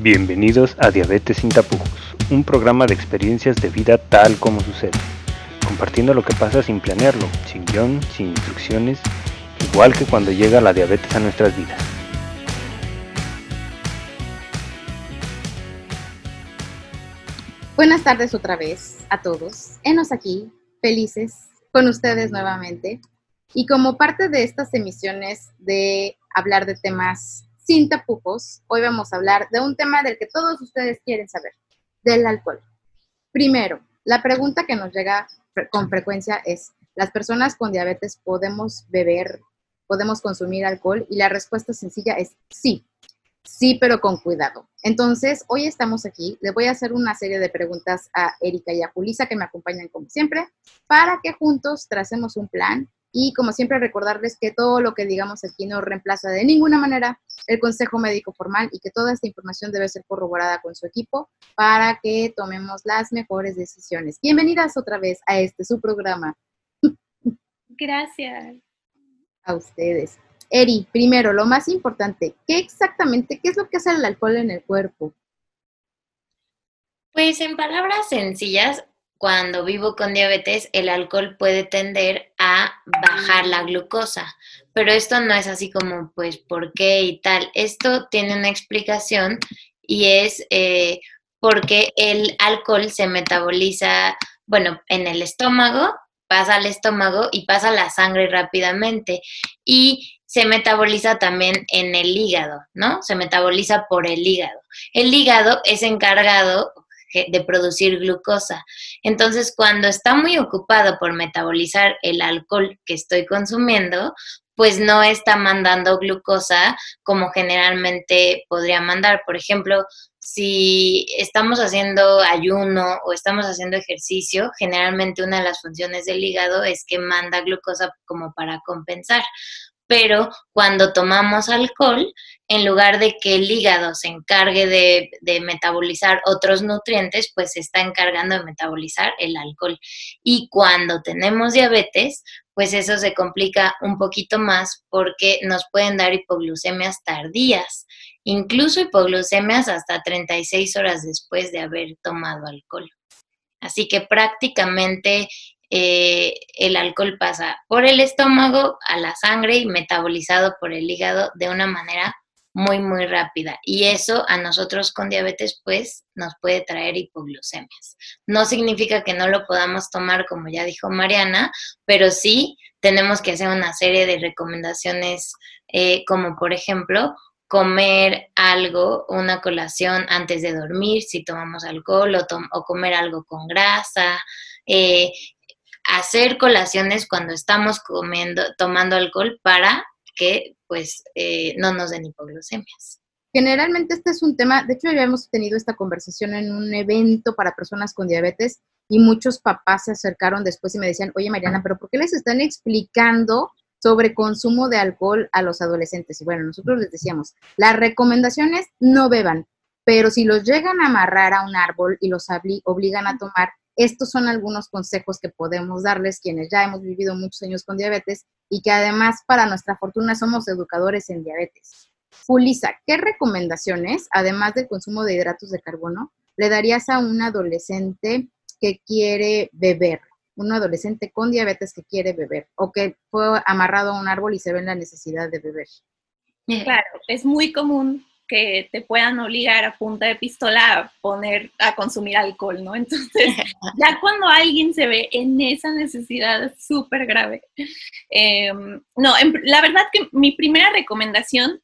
Bienvenidos a Diabetes sin tapujos, un programa de experiencias de vida tal como sucede, compartiendo lo que pasa sin planearlo, sin guion, sin instrucciones, igual que cuando llega la diabetes a nuestras vidas. Buenas tardes otra vez a todos. Enos aquí, felices con ustedes nuevamente. Y como parte de estas emisiones de hablar de temas sin tapujos, hoy vamos a hablar de un tema del que todos ustedes quieren saber, del alcohol. Primero, la pregunta que nos llega con frecuencia es, ¿las personas con diabetes podemos beber, podemos consumir alcohol? Y la respuesta sencilla es sí, sí, pero con cuidado. Entonces, hoy estamos aquí, le voy a hacer una serie de preguntas a Erika y a Julisa que me acompañan como siempre, para que juntos tracemos un plan y como siempre recordarles que todo lo que digamos aquí no reemplaza de ninguna manera el consejo médico formal y que toda esta información debe ser corroborada con su equipo para que tomemos las mejores decisiones. Bienvenidas otra vez a este su programa. Gracias. A ustedes. Eri, primero, lo más importante, ¿qué exactamente, qué es lo que hace el alcohol en el cuerpo? Pues en palabras sencillas, cuando vivo con diabetes, el alcohol puede tender a bajar la glucosa. Pero esto no es así como, pues, ¿por qué y tal? Esto tiene una explicación y es eh, porque el alcohol se metaboliza, bueno, en el estómago, pasa al estómago y pasa a la sangre rápidamente. Y se metaboliza también en el hígado, ¿no? Se metaboliza por el hígado. El hígado es encargado de producir glucosa. Entonces, cuando está muy ocupado por metabolizar el alcohol que estoy consumiendo, pues no está mandando glucosa como generalmente podría mandar. Por ejemplo, si estamos haciendo ayuno o estamos haciendo ejercicio, generalmente una de las funciones del hígado es que manda glucosa como para compensar pero cuando tomamos alcohol, en lugar de que el hígado se encargue de, metabolizar otros nutrientes, pues se está encargando de metabolizar el alcohol. Y cuando tenemos diabetes, pues eso se complica un poquito más porque nos pueden dar hipoglucemias tardías, incluso hipoglucemias hasta 36 horas después de haber tomado alcohol. Así que prácticamente eh, el alcohol pasa por el estómago a la sangre y metabolizado por el hígado de una manera muy, muy rápida. Y eso a nosotros con diabetes, pues, nos puede traer hipoglucemias. No significa que no lo podamos tomar, como ya dijo Mariana, pero sí tenemos que hacer una serie de recomendaciones, eh, como por ejemplo, comer algo, una colación antes de dormir, si tomamos alcohol, o, comer algo con grasa, eh, hacer colaciones cuando estamos comiendo, tomando alcohol para que pues eh, no nos den hipoglucemias. Generalmente este es un tema, de hecho ya hemos tenido esta conversación en un evento para personas con diabetes y muchos papás se acercaron después y me decían, oye Mariana, pero ¿por qué les están explicando sobre consumo de alcohol a los adolescentes? Y bueno, nosotros les decíamos, las recomendaciones no beban, pero si los llegan a amarrar a un árbol y los obligan a tomar, estos son algunos consejos que podemos darles quienes ya hemos vivido muchos años con diabetes y que además, para nuestra fortuna, somos educadores en diabetes. Julisa, ¿qué recomendaciones, además del consumo de hidratos de carbono, le darías a un adolescente que quiere beber? Un adolescente con diabetes que quiere beber o que fue amarrado a un árbol y se ve en la necesidad de beber. Claro, es muy común que te puedan obligar a punta de pistola a poner, a consumir alcohol, ¿no? Entonces, ya cuando alguien se ve en esa necesidad súper grave. Em, no, la verdad que mi primera recomendación,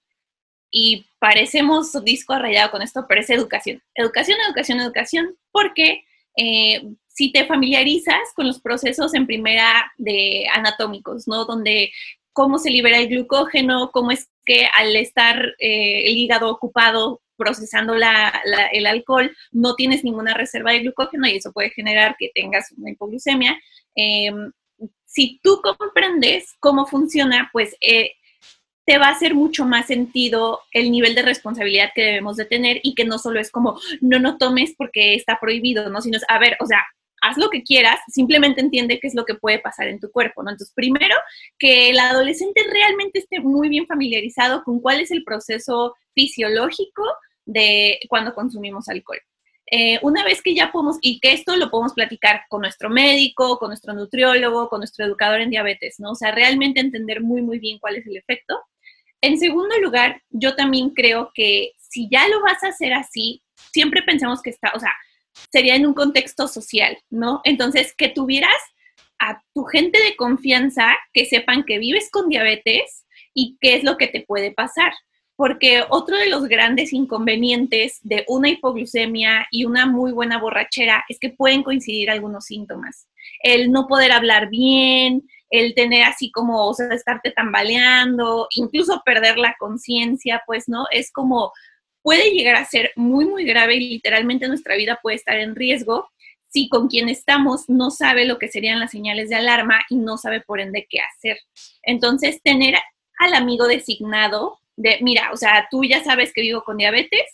y parecemos disco rayado con esto, pero es educación. Educación, educación, educación, porque eh, si te familiarizas con los procesos en primera de anatómicos, ¿no? Donde cómo se libera el glucógeno, cómo es que al estar eh, el hígado ocupado procesando el alcohol, no tienes ninguna reserva de glucógeno y eso puede generar que tengas una hipoglucemia. Em, si tú comprendes cómo funciona, pues eh, te va a hacer mucho más sentido el nivel de responsabilidad que debemos de tener y que no solo es como, no, no tomes porque está prohibido, ¿no? Sino a ver, o sea, haz lo que quieras, simplemente entiende qué es lo que puede pasar en tu cuerpo, ¿no? Entonces, primero, que el adolescente realmente esté muy bien familiarizado con cuál es el proceso fisiológico de cuando consumimos alcohol. Eh, una vez que ya podemos, y que esto lo podemos platicar con nuestro médico, con nuestro nutriólogo, con nuestro educador en diabetes, ¿no? O sea, realmente entender muy, muy bien cuál es el efecto. En segundo lugar, yo también creo que si ya lo vas a hacer así, siempre pensemos que está, o sea, sería en un contexto social, ¿no? Entonces, que tuvieras a tu gente de confianza que sepan que vives con diabetes y qué es lo que te puede pasar. Porque otro de los grandes inconvenientes de una hipoglucemia y una muy buena borrachera es que pueden coincidir algunos síntomas. El no poder hablar bien, el tener así como, o sea, estarte tambaleando, incluso perder la conciencia, pues, ¿no? Es como, puede llegar a ser muy, muy grave y literalmente nuestra vida puede estar en riesgo si con quien estamos no sabe lo que serían las señales de alarma y no sabe por ende qué hacer. Entonces, tener al amigo designado de, mira, o sea, tú ya sabes que vivo con diabetes,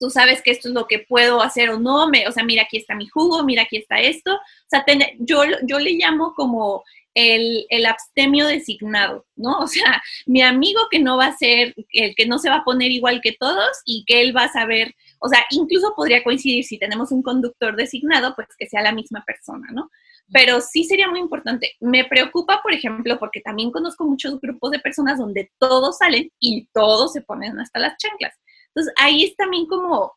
tú sabes que esto es lo que puedo hacer o no, me, o sea, mira, aquí está mi jugo, mira, aquí está esto. O sea, yo, yo le llamo como el, abstemio designado, ¿no? O sea, mi amigo que no va a ser, el que no se va a poner igual que todos y que él va a saber o sea, incluso podría coincidir si tenemos un conductor designado, pues que sea la misma persona, ¿no? Pero sí sería muy importante. Me preocupa, por ejemplo, porque también conozco muchos grupos de personas donde todos salen y todos se ponen hasta las chanclas. Entonces, ahí es también como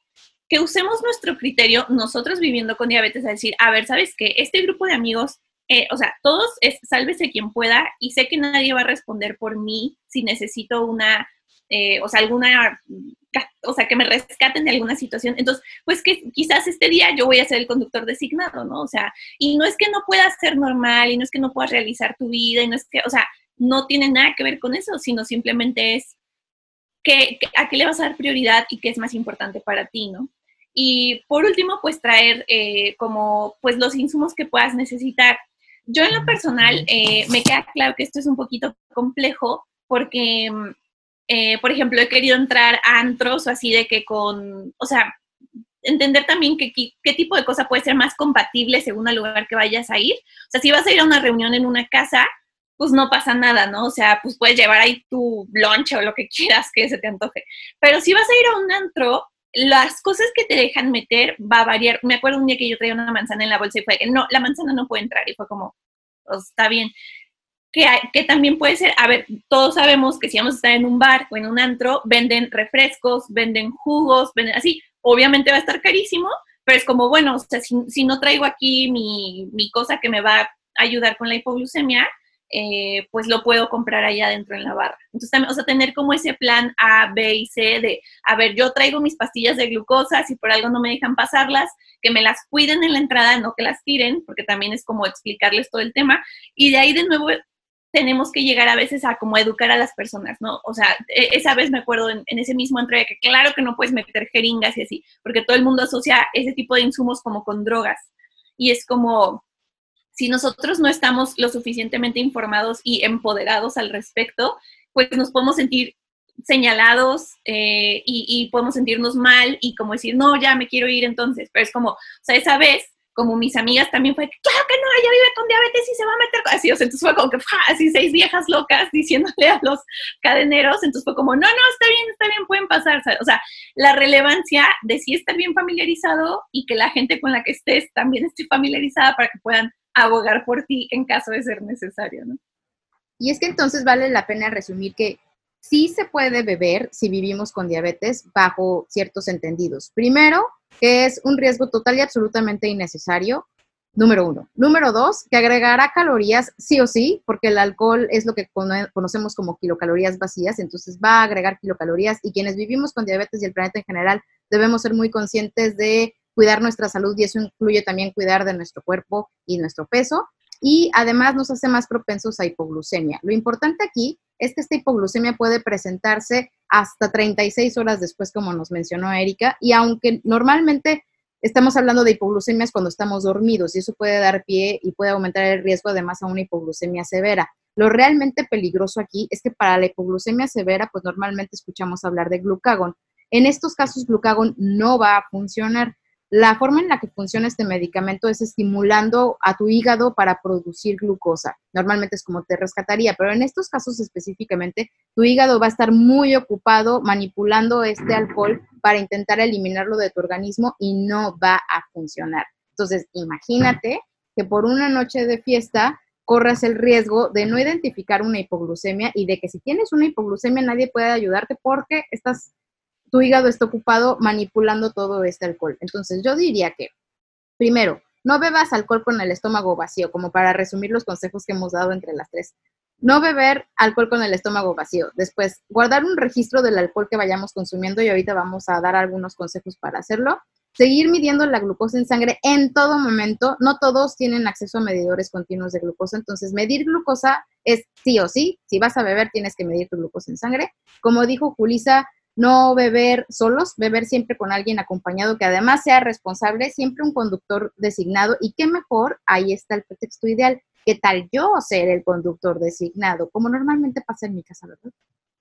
que usemos nuestro criterio, nosotros viviendo con diabetes, a decir, a ver, ¿sabes qué? Este grupo de amigos, eh, o sea, todos es sálvese quien pueda y sé que nadie va a responder por mí si necesito una, eh, o sea, alguna o sea, que me rescaten de alguna situación. Entonces, pues que quizás este día yo voy a ser el conductor designado, ¿no? O sea, y no es que no puedas ser normal y no es que no puedas realizar tu vida y no es que, o sea, no tiene nada que ver con eso, sino simplemente es que, a qué le vas a dar prioridad y qué es más importante para ti, ¿no? Y por último, pues traer eh, como, pues los insumos que puedas necesitar. Yo en lo personal eh, me queda claro que esto es un poquito complejo porque mm, eh, por ejemplo, he querido entrar a antros o así de que con, o sea, entender también que, qué tipo de cosa puede ser más compatible según el lugar que vayas a ir. O sea, si vas a ir a una reunión en una casa, pues no pasa nada, ¿no? O sea, pues puedes llevar ahí tu lunch o lo que quieras que se te antoje. Pero si vas a ir a un antro, las cosas que te dejan meter va a variar. Me acuerdo un día que yo traía una manzana en la bolsa y fue que no, la manzana no puede entrar y fue como, pues, está bien que, también puede ser, a ver, todos sabemos que si vamos a estar en un bar o en un antro, venden refrescos, venden jugos, venden así, obviamente va a estar carísimo, pero es como, bueno, o sea, si, no traigo aquí mi, mi, cosa que me va a ayudar con la hipoglucemia, eh, pues lo puedo comprar allá adentro en la barra. Entonces, también, o sea, tener como ese plan A, B y C de, a ver, yo traigo mis pastillas de glucosa, si por algo no me dejan pasarlas, que me las cuiden en la entrada, no que las tiren, porque también es como explicarles todo el tema. Y de ahí de nuevo tenemos que llegar a veces a como educar a las personas, ¿no? O sea, e, esa vez me acuerdo en, ese mismo entrega que claro que no puedes meter jeringas y así, porque todo el mundo asocia ese tipo de insumos como con drogas. Y es como, si nosotros no estamos lo suficientemente informados y empoderados al respecto, pues nos podemos sentir señalados eh, y, podemos sentirnos mal y como decir, no, ya me quiero ir entonces, pero es como, o sea, esa vez como mis amigas también fue, claro que no, ella vive con diabetes y se va a meter, así, o sea, entonces fue como que, así seis viejas locas diciéndole a los cadeneros, entonces fue como, no, no, está bien, está bien, pueden pasar, o sea, la relevancia de sí estar bien familiarizado y que la gente con la que estés también esté familiarizada para que puedan abogar por ti en caso de ser necesario, ¿no? Y es que entonces vale la pena resumir que sí se puede beber si vivimos con diabetes bajo ciertos entendidos. Primero, que es un riesgo total y absolutamente innecesario. Número uno. Número dos, que agregará calorías sí o sí, porque el alcohol es lo que conocemos como kilocalorías vacías, entonces va a agregar kilocalorías y quienes vivimos con diabetes y el planeta en general debemos ser muy conscientes de cuidar nuestra salud y eso incluye también cuidar de nuestro cuerpo y nuestro peso y además nos hace más propensos a hipoglucemia. Lo importante aquí es que esta hipoglucemia puede presentarse hasta 36 horas después, como nos mencionó Erika, y aunque normalmente estamos hablando de hipoglucemias cuando estamos dormidos y eso puede dar pie y puede aumentar el riesgo además a una hipoglucemia severa. Lo realmente peligroso aquí es que para la hipoglucemia severa, pues normalmente escuchamos hablar de glucagón. En estos casos, glucagón no va a funcionar la forma en la que funciona este medicamento es estimulando a tu hígado para producir glucosa. Normalmente es como te rescataría, pero en estos casos específicamente, tu hígado va a estar muy ocupado manipulando este alcohol para intentar eliminarlo de tu organismo y no va a funcionar. Entonces, imagínate que por una noche de fiesta corras el riesgo de no identificar una hipoglucemia y de que si tienes una hipoglucemia nadie puede ayudarte porque estás tu hígado está ocupado manipulando todo este alcohol. Entonces yo diría que, primero, no bebas alcohol con el estómago vacío, como para resumir los consejos que hemos dado entre las tres. No beber alcohol con el estómago vacío. Después, guardar un registro del alcohol que vayamos consumiendo y ahorita vamos a dar algunos consejos para hacerlo. Seguir midiendo la glucosa en sangre en todo momento. No todos tienen acceso a medidores continuos de glucosa, entonces medir glucosa es sí o sí. Si vas a beber, tienes que medir tu glucosa en sangre. Como dijo Julisa, no beber solos, beber siempre con alguien acompañado que además sea responsable, siempre un conductor designado y qué mejor, ahí está el pretexto ideal, qué tal yo ser el conductor designado, como normalmente pasa en mi casa, ¿verdad?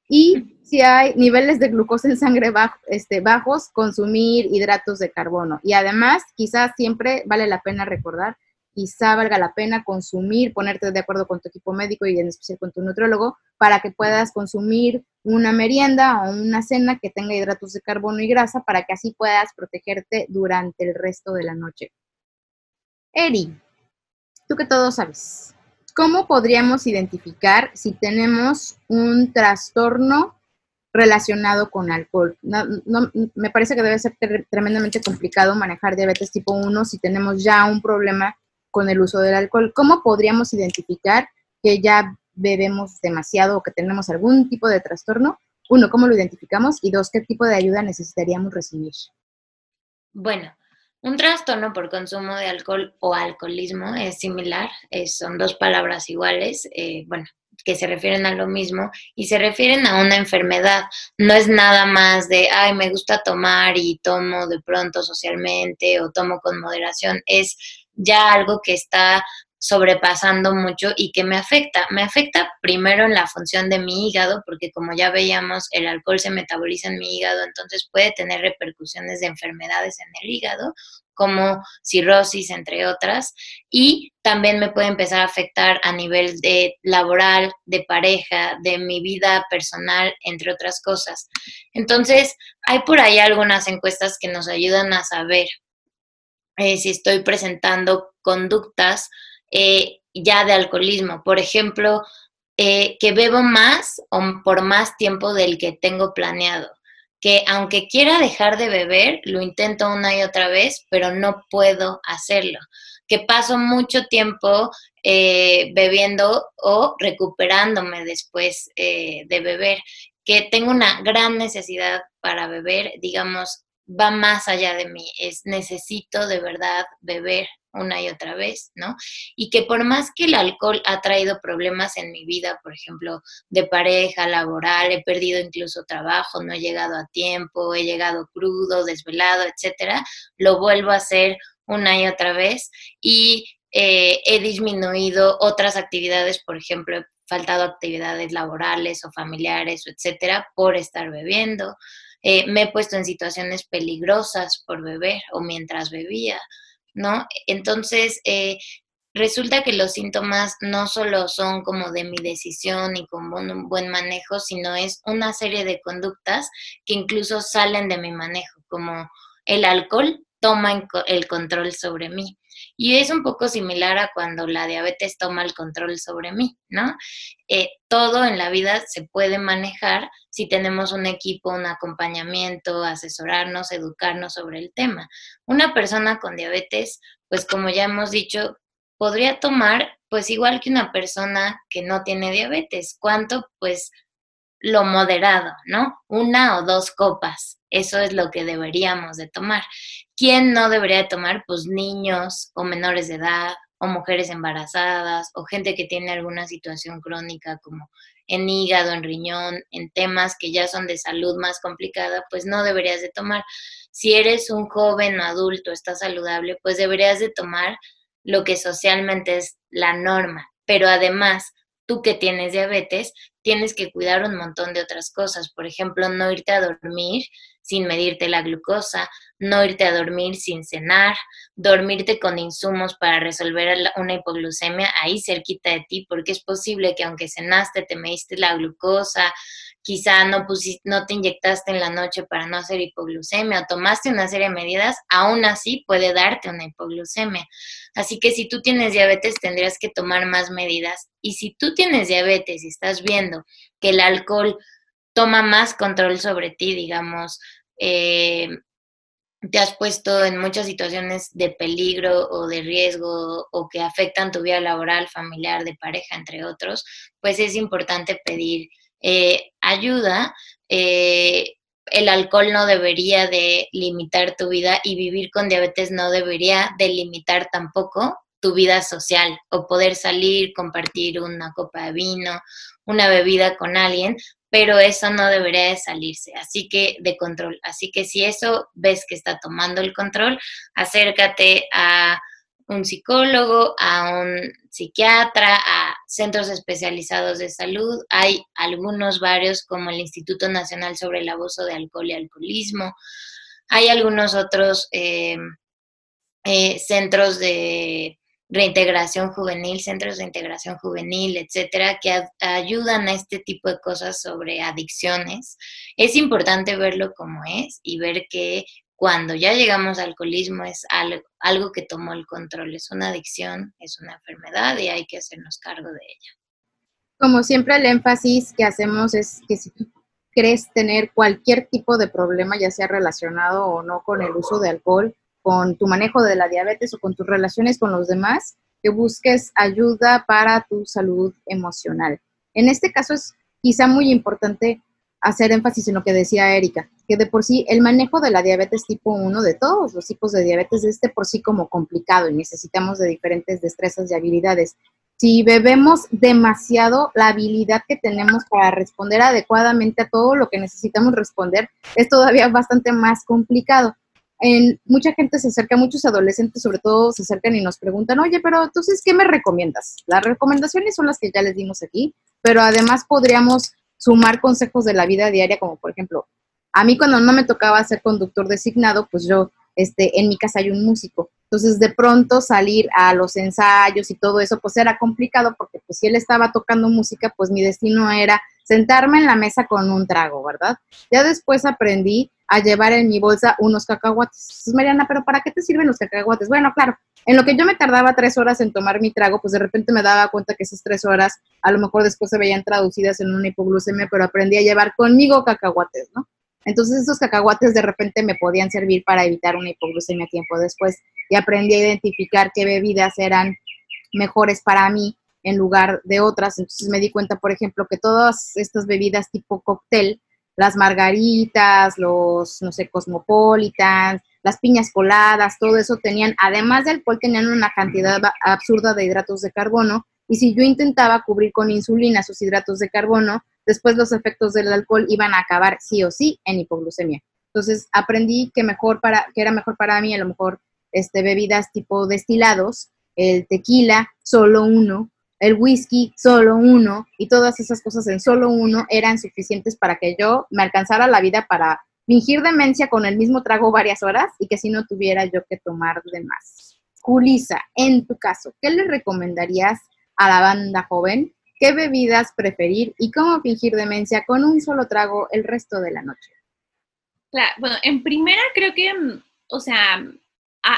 Y si hay niveles de glucosa en sangre este, bajos, consumir hidratos de carbono. Y además, quizás siempre vale la pena recordar quizá valga la pena consumir, ponerte de acuerdo con tu equipo médico y en especial con tu nutriólogo para que puedas consumir una merienda o una cena que tenga hidratos de carbono y grasa para que así puedas protegerte durante el resto de la noche. Eri, tú que todo sabes, ¿cómo podríamos identificar si tenemos un trastorno relacionado con alcohol? me parece que debe ser tremendamente complicado manejar diabetes tipo 1 si tenemos ya un problema con el uso del alcohol. ¿Cómo podríamos identificar que ya bebemos demasiado o que tenemos algún tipo de trastorno? Uno, ¿cómo lo identificamos? Y dos, ¿qué tipo de ayuda necesitaríamos recibir? Bueno, un trastorno por consumo de alcohol o alcoholismo es similar, son dos palabras iguales, eh, bueno, que se refieren a lo mismo y se refieren a una enfermedad. No es nada más de, ay, me gusta tomar y tomo de pronto socialmente o tomo con moderación. Es ya algo que está sobrepasando mucho y que me afecta. Me afecta primero en la función de mi hígado, porque como ya veíamos, el alcohol se metaboliza en mi hígado, entonces puede tener repercusiones de enfermedades en el hígado, como cirrosis, entre otras, y también me puede empezar a afectar a nivel de laboral, de pareja, de mi vida personal, entre otras cosas. Entonces, hay por ahí algunas encuestas que nos ayudan a saber eh, si estoy presentando conductas eh, ya de alcoholismo. Por ejemplo, eh, que bebo más o por más tiempo del que tengo planeado. Que aunque quiera dejar de beber, lo intento una y otra vez, pero no puedo hacerlo. Que paso mucho tiempo bebiendo o recuperándome después de beber. Que tengo una gran necesidad para beber, digamos, va más allá de mí, es necesito de verdad beber una y otra vez, ¿no? Y que por más que el alcohol ha traído problemas en mi vida, por ejemplo, de pareja, laboral, he perdido incluso trabajo, no he llegado a tiempo, he llegado crudo, desvelado, etcétera, lo vuelvo a hacer una y otra vez y eh, he disminuido otras actividades, por ejemplo, he faltado actividades laborales o familiares, etcétera, por estar bebiendo. Eh, me he puesto en situaciones peligrosas por beber o mientras bebía, ¿no? Entonces, eh, resulta que los síntomas no solo son como de mi decisión y como un buen manejo, sino es una serie de conductas que incluso salen de mi manejo, como el alcohol toma el control sobre mí. Y es un poco similar a cuando la diabetes toma el control sobre mí, ¿no? Eh, todo en la vida se puede manejar si tenemos un equipo, un acompañamiento, asesorarnos, educarnos sobre el tema. Una persona con diabetes, pues como ya hemos dicho, podría tomar pues igual que una persona que no tiene diabetes. ¿Cuánto? Pues lo moderado, ¿no? Una o dos copas. Eso es lo que deberíamos de tomar. ¿Quién no debería de tomar? Pues niños o menores de edad o mujeres embarazadas o gente que tiene alguna situación crónica como en hígado, en riñón, en temas que ya son de salud más complicada, pues no deberías de tomar. Si eres un joven o adulto, estás saludable, pues deberías de tomar lo que socialmente es la norma. Pero además, tú que tienes diabetes, tienes que cuidar un montón de otras cosas. Por ejemplo, no irte a dormir sin medirte la glucosa, no irte a dormir sin cenar, dormirte con insumos para resolver una hipoglucemia ahí cerquita de ti, porque es posible que aunque cenaste, te mediste la glucosa, quizá no, no te inyectaste en la noche para no hacer hipoglucemia o tomaste una serie de medidas, aún así puede darte una hipoglucemia. Así que si tú tienes diabetes tendrías que tomar más medidas y si tú tienes diabetes y estás viendo que el alcohol toma más control sobre ti, digamos, eh, te has puesto en muchas situaciones de peligro o de riesgo o que afectan tu vida laboral, familiar, de pareja, entre otros, pues es importante pedir eh, ayuda. Eh, el alcohol no debería de limitar tu vida y vivir con diabetes no debería de limitar tampoco tu vida social o poder salir, compartir una copa de vino, una bebida con alguien, pero eso no debería de salirse, así que de control. Así que si eso ves que está tomando el control, acércate a un psicólogo, a un psiquiatra, a centros especializados de salud. Hay algunos varios como el Instituto Nacional sobre el Abuso de Alcohol y Alcoholismo. Hay algunos otros eh, eh, centros de reintegración juvenil, centros de integración juvenil, etcétera, que ayudan a este tipo de cosas sobre adicciones. Es importante verlo como es y ver que cuando ya llegamos al alcoholismo es algo, algo que tomó el control, es una adicción, es una enfermedad y hay que hacernos cargo de ella. Como siempre, el énfasis que hacemos es que si tú crees tener cualquier tipo de problema, ya sea relacionado o no con el uso de alcohol, con tu manejo de la diabetes o con tus relaciones con los demás, que busques ayuda para tu salud emocional. En este caso es quizá muy importante hacer énfasis en lo que decía Erika, que de por sí el manejo de la diabetes tipo 1, de todos los tipos de diabetes, es de por sí como complicado y necesitamos de diferentes destrezas y habilidades. Si bebemos demasiado, la habilidad que tenemos para responder adecuadamente a todo lo que necesitamos responder es todavía bastante más complicado. En, mucha gente se acerca, muchos adolescentes sobre todo se acercan y nos preguntan, oye, pero entonces, ¿qué me recomiendas? Las recomendaciones son las que ya les dimos aquí, pero además podríamos sumar consejos de la vida diaria, como por ejemplo, a mí cuando no me tocaba ser conductor designado, pues yo, este, en mi casa hay un músico. Entonces, de pronto salir a los ensayos y todo eso, pues era complicado porque pues si él estaba tocando música, pues mi destino era sentarme en la mesa con un trago, ¿verdad? Ya después aprendí a llevar en mi bolsa unos cacahuates. Mariana, ¿pero para qué te sirven los cacahuates? Bueno, claro, en lo que yo me tardaba tres horas en tomar mi trago, pues de repente me daba cuenta que esas tres horas a lo mejor después se veían traducidas en una hipoglucemia, pero aprendí a llevar conmigo cacahuates, ¿no? Entonces esos cacahuates de repente me podían servir para evitar una hipoglucemia tiempo después y aprendí a identificar qué bebidas eran mejores para mí en lugar de otras. Entonces me di cuenta, por ejemplo, que todas estas bebidas tipo cóctel, las margaritas, los, no sé, cosmopolitans, las piñas coladas, todo eso tenían, además del alcohol, tenían una cantidad absurda de hidratos de carbono. Y si yo intentaba cubrir con insulina esos hidratos de carbono, después los efectos del alcohol iban a acabar sí o sí en hipoglucemia. Entonces aprendí que mejor para, que era mejor para mí a lo mejor este, bebidas tipo destilados, el tequila, solo uno, el whisky, solo uno, y todas esas cosas en solo uno eran suficientes para que yo me alcanzara la vida para fingir demencia con el mismo trago varias horas y que si no tuviera yo que tomar de más. Julisa, en tu caso, ¿qué le recomendarías a la banda joven? ¿Qué bebidas preferir y cómo fingir demencia con un solo trago el resto de la noche? Claro, bueno, en primera creo que, mm, o sea,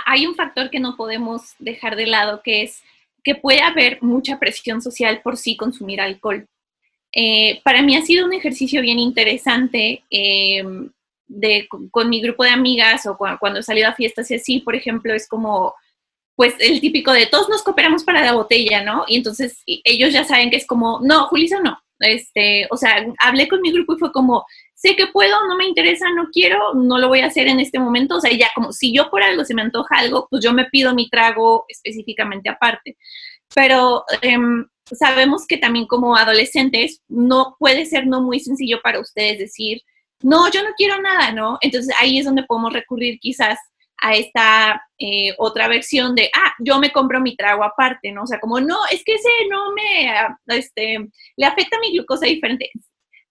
hay un factor que no podemos dejar de lado, que es que puede haber mucha presión social por sí consumir alcohol. Eh, para mí ha sido un ejercicio bien interesante. Eh, de, con, mi grupo de amigas o cuando he salido a fiestas y así, por ejemplo, es como, pues el típico de todos nos cooperamos para la botella, ¿no? Y entonces ellos ya saben que es como, no, Julissa no. Este, o sea, hablé con mi grupo y fue como, sé que puedo, no me interesa, no quiero, no lo voy a hacer en este momento. O sea, ya como si yo por algo se me antoja algo, pues yo me pido mi trago específicamente aparte. Pero em, sabemos que también como adolescentes no puede ser no muy sencillo para ustedes decir, no, yo no quiero nada, ¿no? Entonces ahí es donde podemos recurrir quizás a esta eh, otra versión de, ah, yo me compro mi trago aparte, ¿no? O sea, como, no, es que ese no me, este, le afecta mi glucosa diferente.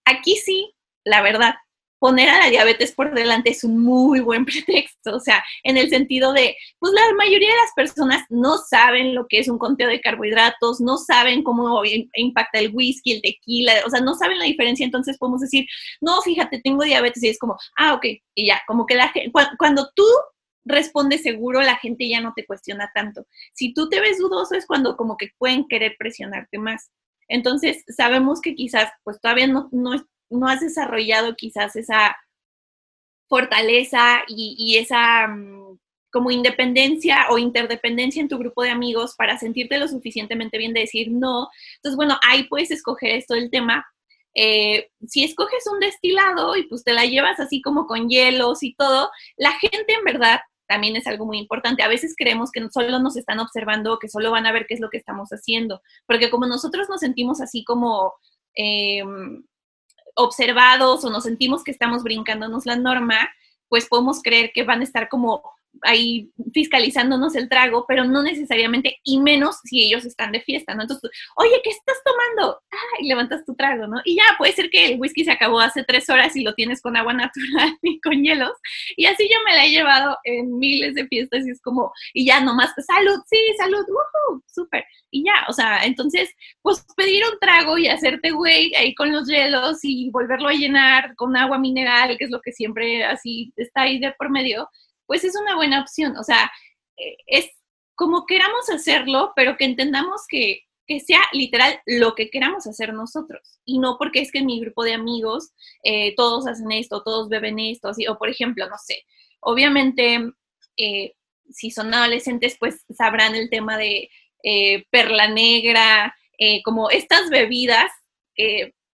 Aquí sí, la verdad, poner a la diabetes por delante es un muy buen pretexto, o sea, en el sentido de, pues la mayoría de las personas no saben lo que es un conteo de carbohidratos, no saben cómo impacta el whisky, el tequila, o sea, no saben la diferencia, entonces podemos decir, no, fíjate, tengo diabetes y es como, ah, ok, y ya, como que la gente, cuando tú respondes seguro, la gente ya no te cuestiona tanto. Si tú te ves dudoso es cuando como que pueden querer presionarte más. Entonces, sabemos que quizás, pues todavía no, no, no has desarrollado quizás esa fortaleza y, esa mm, como independencia o interdependencia en tu grupo de amigos para sentirte lo suficientemente bien de decir no. Entonces, bueno, ahí puedes escoger esto del tema. Eh, si escoges un destilado y pues te la llevas así como con hielos y todo, la gente en verdad también es algo muy importante. A veces creemos que solo nos están observando, que solo van a ver qué es lo que estamos haciendo, porque como nosotros nos sentimos así como em, observados o nos sentimos que estamos brincándonos la norma, pues podemos creer que van a estar como ahí fiscalizándonos el trago, pero no necesariamente, y menos si ellos están de fiesta, ¿no? Entonces, oye, ¿qué estás tomando? Ah, y levantas tu trago, ¿no? Y ya, puede ser que el whisky se acabó hace tres horas y lo tienes con agua natural y con hielos. Y así yo me la he llevado en miles de fiestas y es como, y ya nomás, salud, sí, salud, uh súper. Y ya, o sea, entonces, pues pedir un trago y hacerte güey ahí con los hielos y volverlo a llenar con agua mineral, que es lo que siempre así está ahí de por medio, pues es una buena opción. O sea, eh, es como queramos hacerlo, pero que entendamos que, sea literal lo que queramos hacer nosotros. Y no porque es que en mi grupo de amigos eh, todos hacen esto, todos beben esto, así, o por ejemplo, no sé, obviamente, eh, si son adolescentes, pues sabrán el tema de perla negra, como estas bebidas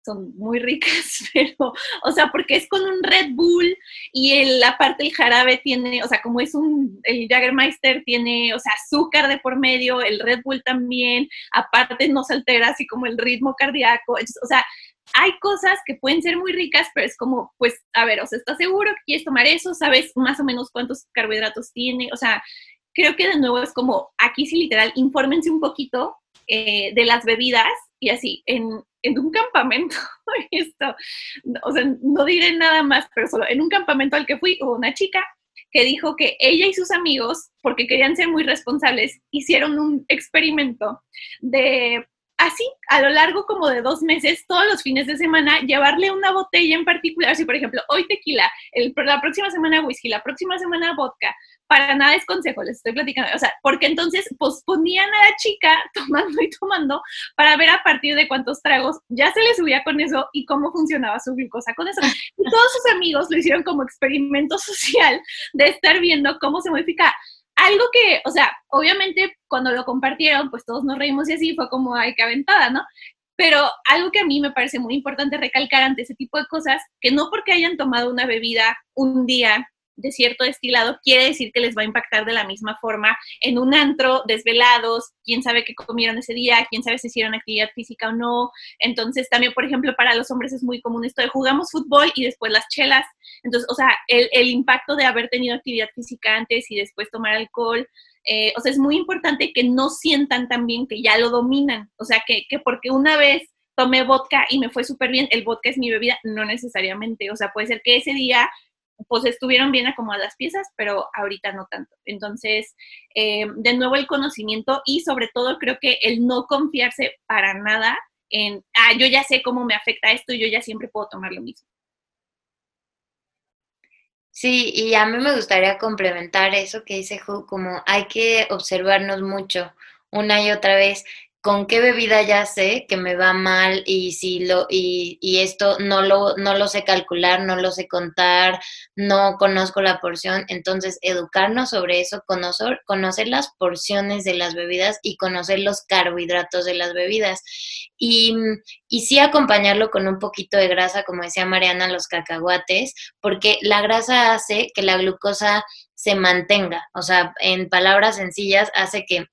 son muy ricas, pero, o sea, porque es con un Red Bull y el, la parte del jarabe tiene, o sea, como es un, el Jagermeister tiene, o sea, azúcar de por medio, el Red Bull también, aparte no se altera así como el ritmo cardíaco, o sea, hay cosas que pueden ser muy ricas, pero es como, pues, a ver, o sea, ¿estás seguro que quieres tomar eso? ¿Sabes más o menos cuántos carbohidratos tiene? O sea, creo que de nuevo es como, aquí sí literal, infórmense un poquito eh, de las bebidas y así, en, en un campamento, esto, o sea, no diré nada más, pero solo en un campamento al que fui hubo una chica que dijo que ella y sus amigos, porque querían ser muy responsables, hicieron un experimento de así, a lo largo como de dos meses, todos los fines de semana, llevarle una botella en particular, si por ejemplo, hoy tequila, el, la próxima semana whisky, la próxima semana vodka, para nada es consejo, les estoy platicando, o sea, porque entonces posponían a la chica tomando y tomando para ver a partir de cuántos tragos ya se le subía con eso y cómo funcionaba su glucosa con eso. Y todos sus amigos lo hicieron como experimento social de estar viendo cómo se modifica. Algo que, o sea, obviamente cuando lo compartieron, pues todos nos reímos y así fue como, ay, qué aventada, ¿no? Pero algo que a mí me parece muy importante recalcar ante ese tipo de cosas, que no porque hayan tomado una bebida un día de cierto destilado quiere decir que les va a impactar de la misma forma en un antro, desvelados, quién sabe qué comieron ese día, quién sabe si hicieron actividad física o no. Entonces, también, por ejemplo, para los hombres es muy común esto de jugamos fútbol y después las chelas. Entonces, o sea, el, el impacto de haber tenido actividad física antes y después tomar alcohol. Eh, o sea, es muy importante que no sientan también que ya lo dominan. O sea, que, que porque una vez tomé vodka y me fue súper bien, el vodka es mi bebida, no necesariamente. O sea, puede ser que ese día pues estuvieron bien acomodadas piezas, pero ahorita no tanto. Entonces, eh, de nuevo el conocimiento y sobre todo creo que el no confiarse para nada en, ah, yo ya sé cómo me afecta esto y yo ya siempre puedo tomar lo mismo. Sí, y a mí me gustaría complementar eso que dice Ju, como hay que observarnos mucho una y otra vez con qué bebida ya sé que me va mal y si lo y, y, esto no lo no lo sé calcular, no lo sé contar, no conozco la porción, entonces educarnos sobre eso, conocer conocer las porciones de las bebidas y conocer los carbohidratos de las bebidas. Y, y sí acompañarlo con un poquito de grasa, como decía Mariana, los cacahuates, porque la grasa hace que la glucosa se mantenga, o sea, en palabras sencillas, hace que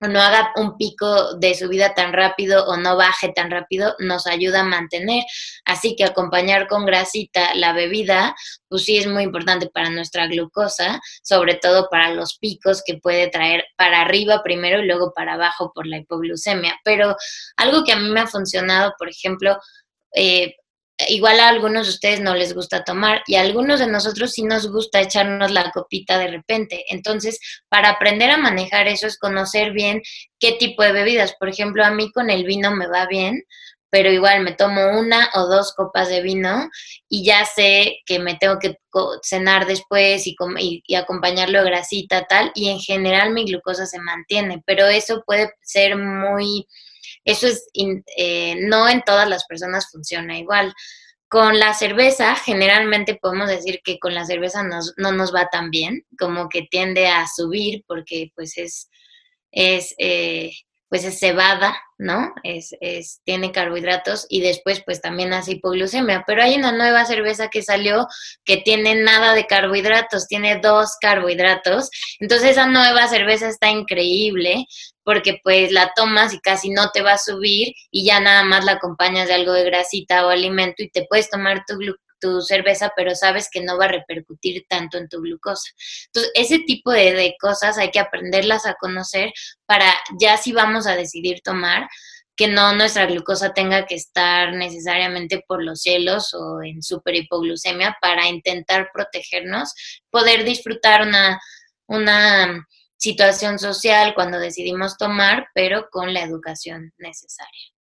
no haga un pico de subida tan rápido o no baje tan rápido, nos ayuda a mantener. Así que acompañar con grasita la bebida, pues sí es muy importante para nuestra glucosa, sobre todo para los picos que puede traer para arriba primero y luego para abajo por la hipoglucemia. Pero algo que a mí me ha funcionado, por ejemplo, eh, igual a algunos de ustedes no les gusta tomar y a algunos de nosotros sí nos gusta echarnos la copita de repente. Entonces, para aprender a manejar eso es conocer bien qué tipo de bebidas. Por ejemplo, a mí con el vino me va bien, pero igual me tomo una o dos copas de vino y ya sé que me tengo que cenar después y, y, acompañarlo de grasita tal y en general mi glucosa se mantiene, pero eso puede ser muy, eso es, eh, no en todas las personas funciona igual. Con la cerveza, generalmente podemos decir que con la cerveza no nos va tan bien, como que tiende a subir porque pues es, es eh, pues es cebada, ¿no? Es, es, tiene carbohidratos y después pues también hace hipoglucemia. Pero hay una nueva cerveza que salió que tiene nada de carbohidratos, tiene dos carbohidratos. Entonces esa nueva cerveza está increíble porque pues la tomas y casi no te va a subir y ya nada más la acompañas de algo de grasita o alimento y te puedes tomar tu, tu cerveza, pero sabes que no va a repercutir tanto en tu glucosa. Entonces, ese tipo de, cosas hay que aprenderlas a conocer para ya si vamos a decidir tomar, que no nuestra glucosa tenga que estar necesariamente por los cielos o en super hipoglucemia para intentar protegernos, poder disfrutar una, una situación social cuando decidimos tomar, pero con la educación necesaria.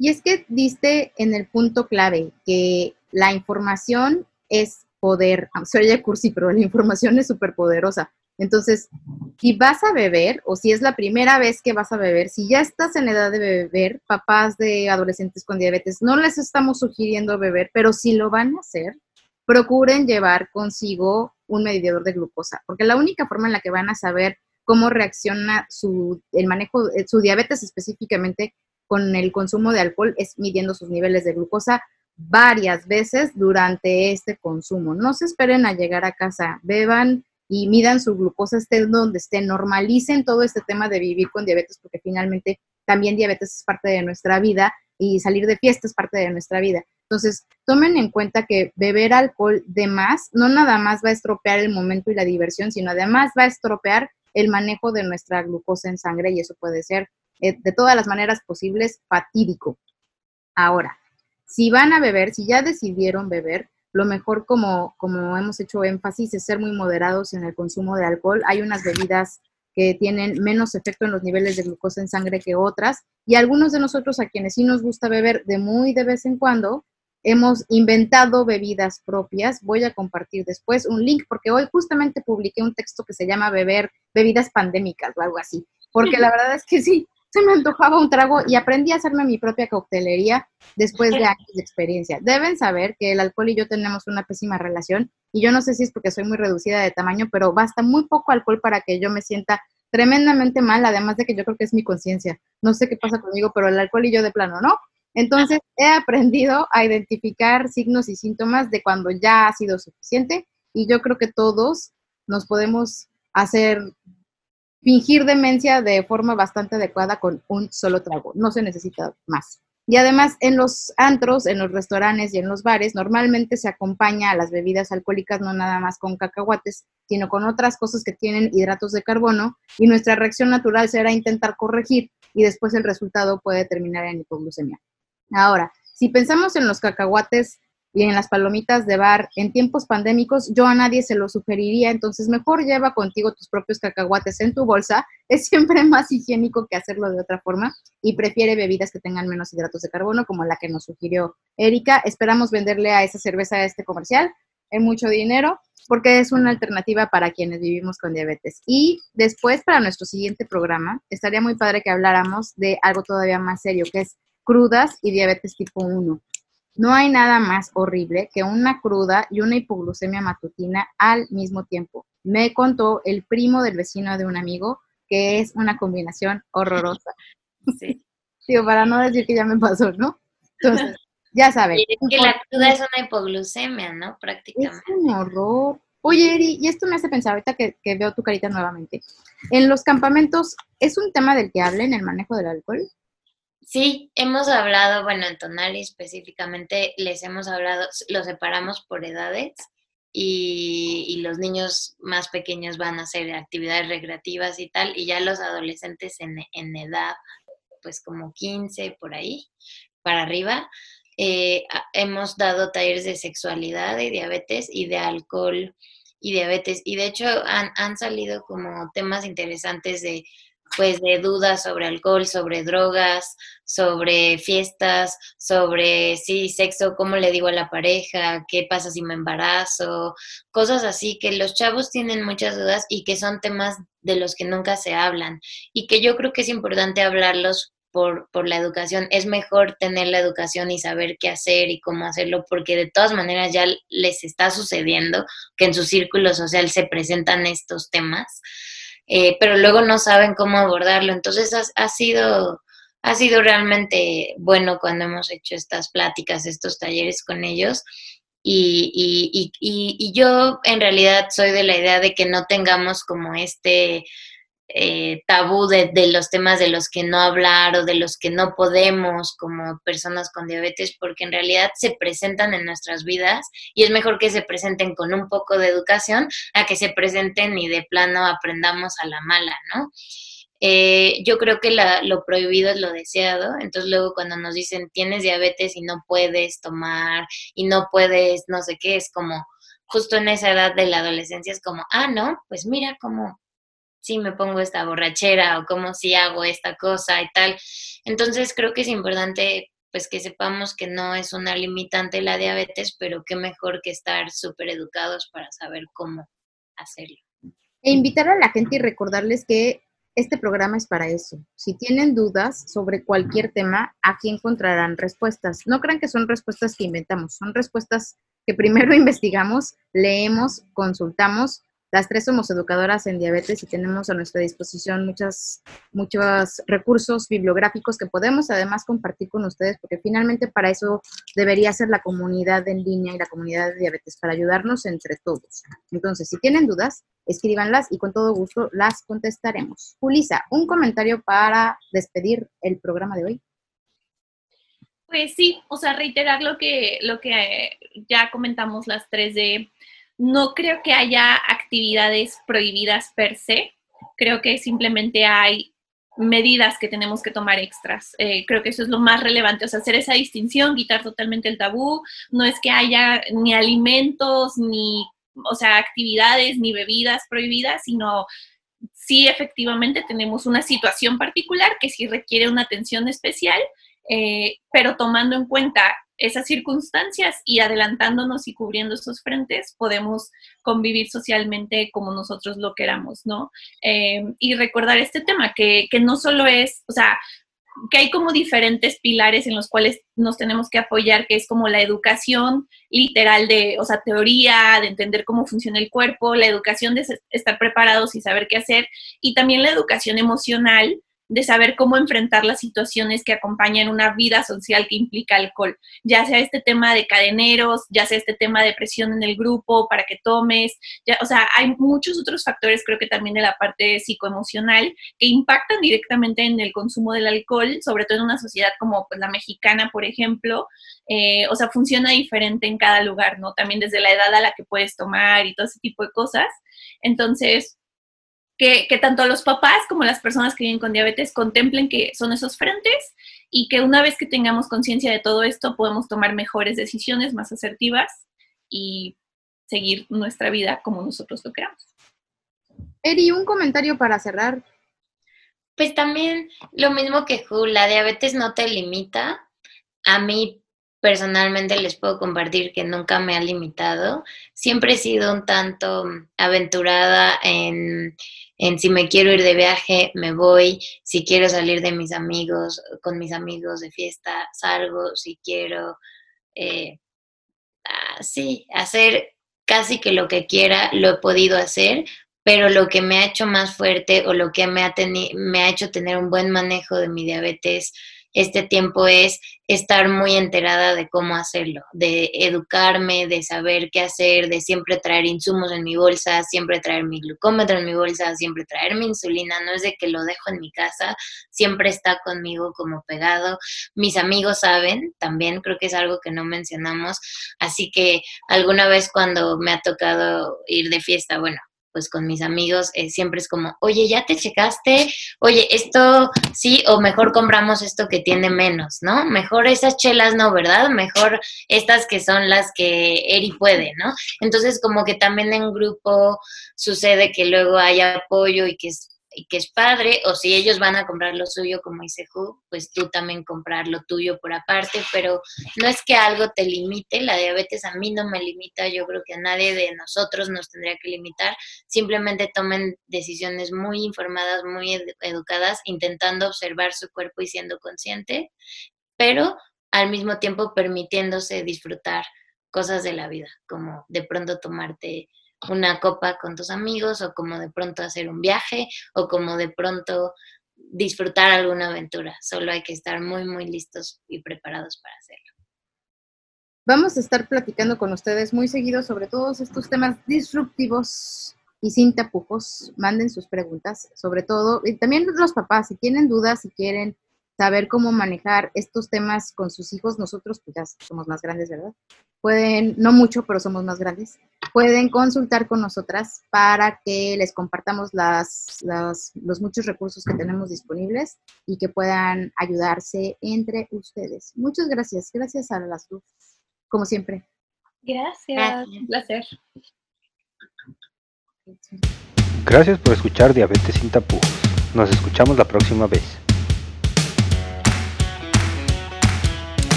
Y es que diste en el punto clave que la información es poder, se oye cursi, pero la información es súper poderosa. Entonces, si vas a beber o si es la primera vez que vas a beber, si ya estás en edad de beber, papás de adolescentes con diabetes, no les estamos sugiriendo beber, pero si lo van a hacer, procuren llevar consigo un medidor de glucosa, porque la única forma en la que van a saber cómo reacciona su, el manejo, eh, su diabetes específicamente con el consumo de alcohol es midiendo sus niveles de glucosa varias veces durante este consumo. No se esperen a llegar a casa, beban y midan su glucosa, estén donde estén, normalicen todo este tema de vivir con diabetes, porque finalmente también diabetes es parte de nuestra vida y salir de fiesta es parte de nuestra vida. Entonces, tomen en cuenta que beber alcohol de más no nada más va a estropear el momento y la diversión, sino además va a estropear el manejo de nuestra glucosa en sangre y eso puede ser eh, de todas las maneras posibles fatídico. Ahora, si van a beber, si ya decidieron beber, lo mejor como, como hemos hecho énfasis es ser muy moderados en el consumo de alcohol. Hay unas bebidas que tienen menos efecto en los niveles de glucosa en sangre que otras y algunos de nosotros a quienes sí nos gusta beber de muy de vez en cuando, hemos inventado bebidas propias. Voy a compartir después un link porque hoy justamente publiqué un texto que se llama Beber bebidas pandémicas o algo así, porque la verdad es que sí, se me antojaba un trago y aprendí a hacerme mi propia coctelería después de años de experiencia. Deben saber que el alcohol y yo tenemos una pésima relación y yo no sé si es porque soy muy reducida de tamaño, pero basta muy poco alcohol para que yo me sienta tremendamente mal, además de que yo creo que es mi conciencia. No sé qué pasa conmigo, pero el alcohol y yo de plano, ¿no? Entonces he aprendido a identificar signos y síntomas de cuando ya ha sido suficiente y yo creo que todos nos podemos hacer fingir demencia de forma bastante adecuada con un solo trago. No se necesita más. Y además en los antros, en los restaurantes y en los bares, normalmente se acompaña a las bebidas alcohólicas no nada más con cacahuates, sino con otras cosas que tienen hidratos de carbono y nuestra reacción natural será intentar corregir y después el resultado puede terminar en hipoglucemia. Ahora, si pensamos en los cacahuates y en las palomitas de bar en tiempos pandémicos, yo a nadie se lo sugeriría, entonces mejor lleva contigo tus propios cacahuates en tu bolsa, es siempre más higiénico que hacerlo de otra forma y prefiere bebidas que tengan menos hidratos de carbono, como la que nos sugirió Erika. Esperamos venderle a esa cerveza a este comercial en mucho dinero, porque es una alternativa para quienes vivimos con diabetes. Y después, para nuestro siguiente programa, estaría muy padre que habláramos de algo todavía más serio, que es crudas y diabetes tipo 1 no hay nada más horrible que una cruda y una hipoglucemia matutina al mismo tiempo. Me contó el primo del vecino de un amigo que es una combinación horrorosa. Sí. Digo, para no decir que ya me pasó, ¿no? Entonces, ya saben. es que la cruda es una hipoglucemia, ¿no? Prácticamente. Es un horror. Oye, Eri, y esto me hace pensar ahorita que, que veo tu carita nuevamente. En los campamentos, ¿es un tema del que hablen el manejo del alcohol? Sí, hemos hablado, bueno, en Tonali específicamente les hemos hablado, lo separamos por edades y, los niños más pequeños van a hacer actividades recreativas y tal, y ya los adolescentes en, edad, pues como 15 por ahí, para arriba, eh, hemos dado talleres de sexualidad y diabetes y de alcohol y diabetes. Y de hecho han, han salido como temas interesantes de pues de dudas sobre alcohol, sobre drogas, sobre fiestas, sobre sí, sexo, cómo le digo a la pareja, qué pasa si me embarazo, cosas así que los chavos tienen muchas dudas y que son temas de los que nunca se hablan y que yo creo que es importante hablarlos por, por, la educación. Es mejor tener la educación y saber qué hacer y cómo hacerlo, porque de todas maneras ya les está sucediendo que en su círculo social se presentan estos temas. Eh, pero luego no saben cómo abordarlo. Entonces ha, sido, ha sido realmente bueno cuando hemos hecho estas pláticas, estos talleres con ellos. Y, y, y, y, yo en realidad soy de la idea de que no tengamos como este eh, tabú de, los temas de los que no hablar o de los que no podemos como personas con diabetes, porque en realidad se presentan en nuestras vidas y es mejor que se presenten con un poco de educación a que se presenten y de plano aprendamos a la mala, ¿no? Eh, yo creo que lo prohibido es lo deseado, entonces luego cuando nos dicen tienes diabetes y no puedes tomar y no puedes no sé qué, es como justo en esa edad de la adolescencia es como, ah, no, pues mira cómo si me pongo esta borrachera o cómo si hago esta cosa y tal. Entonces creo que es importante pues que sepamos que no es una limitante la diabetes, pero qué mejor que estar súper educados para saber cómo hacerlo. E invitar a la gente y recordarles que este programa es para eso. Si tienen dudas sobre cualquier tema, aquí encontrarán respuestas. No crean que son respuestas que inventamos, son respuestas que primero investigamos, leemos, consultamos las tres somos educadoras en diabetes y tenemos a nuestra disposición muchas, muchos recursos bibliográficos que podemos además compartir con ustedes, porque finalmente para eso debería ser la comunidad en línea y la comunidad de diabetes, para ayudarnos entre todos. Entonces, si tienen dudas, escríbanlas y con todo gusto las contestaremos. Julisa, un comentario para despedir el programa de hoy. Pues sí, o sea, reiterar lo que, lo que ya comentamos las tres de no creo que haya actividades prohibidas per se, creo que simplemente hay medidas que tenemos que tomar extras. Eh, creo que eso es lo más relevante, o sea, hacer esa distinción, quitar totalmente el tabú, no es que haya ni alimentos, ni, o sea, actividades, ni bebidas prohibidas, sino sí efectivamente tenemos una situación particular que sí requiere una atención especial, eh, pero tomando en cuenta esas circunstancias y adelantándonos y cubriendo esos frentes, podemos convivir socialmente como nosotros lo queramos, ¿no? Eh, y recordar este tema, que, que no solo es, o sea, que hay como diferentes pilares en los cuales nos tenemos que apoyar, que es como la educación literal de, o sea, teoría, de entender cómo funciona el cuerpo, la educación de estar preparados y saber qué hacer, y también la educación emocional, de saber cómo enfrentar las situaciones que acompañan una vida social que implica alcohol, ya sea este tema de cadeneros, ya sea este tema de presión en el grupo para que tomes, ya, o sea, hay muchos otros factores, creo que también de la parte psicoemocional, que impactan directamente en el consumo del alcohol, sobre todo en una sociedad como pues, la mexicana, por ejemplo, eh, o sea, funciona diferente en cada lugar, ¿no? También desde la edad a la que puedes tomar y todo ese tipo de cosas. Entonces, que, tanto los papás como las personas que viven con diabetes contemplen que son esos frentes y que una vez que tengamos conciencia de todo esto podemos tomar mejores decisiones más asertivas y seguir nuestra vida como nosotros lo queramos. Eri, un comentario para cerrar. Pues también lo mismo que Ju, la diabetes no te limita. A mí personalmente les puedo compartir que nunca me ha limitado. Siempre he sido un tanto aventurada en en si me quiero ir de viaje, me voy, si quiero salir de mis amigos, con mis amigos de fiesta, salgo, si quiero, eh, ah, sí, hacer casi que lo que quiera, lo he podido hacer, pero lo que me ha hecho más fuerte o lo que me ha, me ha hecho tener un buen manejo de mi diabetes, este tiempo es estar muy enterada de cómo hacerlo, de educarme, de saber qué hacer, de siempre traer insumos en mi bolsa, siempre traer mi glucómetro en mi bolsa, siempre traer mi insulina, no es de que lo dejo en mi casa, siempre está conmigo como pegado. Mis amigos saben, también creo que es algo que no mencionamos, así que alguna vez cuando me ha tocado ir de fiesta, bueno, pues con mis amigos eh, siempre es como, oye, ¿ya te checaste? Oye, esto sí, o mejor compramos esto que tiene menos, ¿no? Mejor esas chelas no, ¿verdad? Mejor estas que son las que Eri puede, ¿no? Entonces como que también en grupo sucede que luego hay apoyo y que es que es padre, o si ellos van a comprar lo suyo, como dice Ju, pues tú también comprar lo tuyo por aparte, pero no es que algo te limite, la diabetes a mí no me limita, yo creo que a nadie de nosotros nos tendría que limitar, simplemente tomen decisiones muy informadas, muy educadas, intentando observar su cuerpo y siendo consciente, pero al mismo tiempo permitiéndose disfrutar cosas de la vida, como de pronto tomarte una copa con tus amigos o como de pronto hacer un viaje o como de pronto disfrutar alguna aventura. Solo hay que estar muy, muy listos y preparados para hacerlo. Vamos a estar platicando con ustedes muy seguido sobre todos estos temas disruptivos y sin tapujos. Manden sus preguntas, sobre todo, y también los papás, si tienen dudas, si quieren saber cómo manejar estos temas con sus hijos, nosotros pues ya somos más grandes, ¿verdad? Pueden, no mucho, pero somos más grandes, pueden consultar con nosotras para que les compartamos las, los muchos recursos que tenemos disponibles y que puedan ayudarse entre ustedes. Muchas gracias, gracias a las dos, como siempre. Gracias, un placer. Gracias por escuchar Diabetes sin tapujos. Nos escuchamos la próxima vez.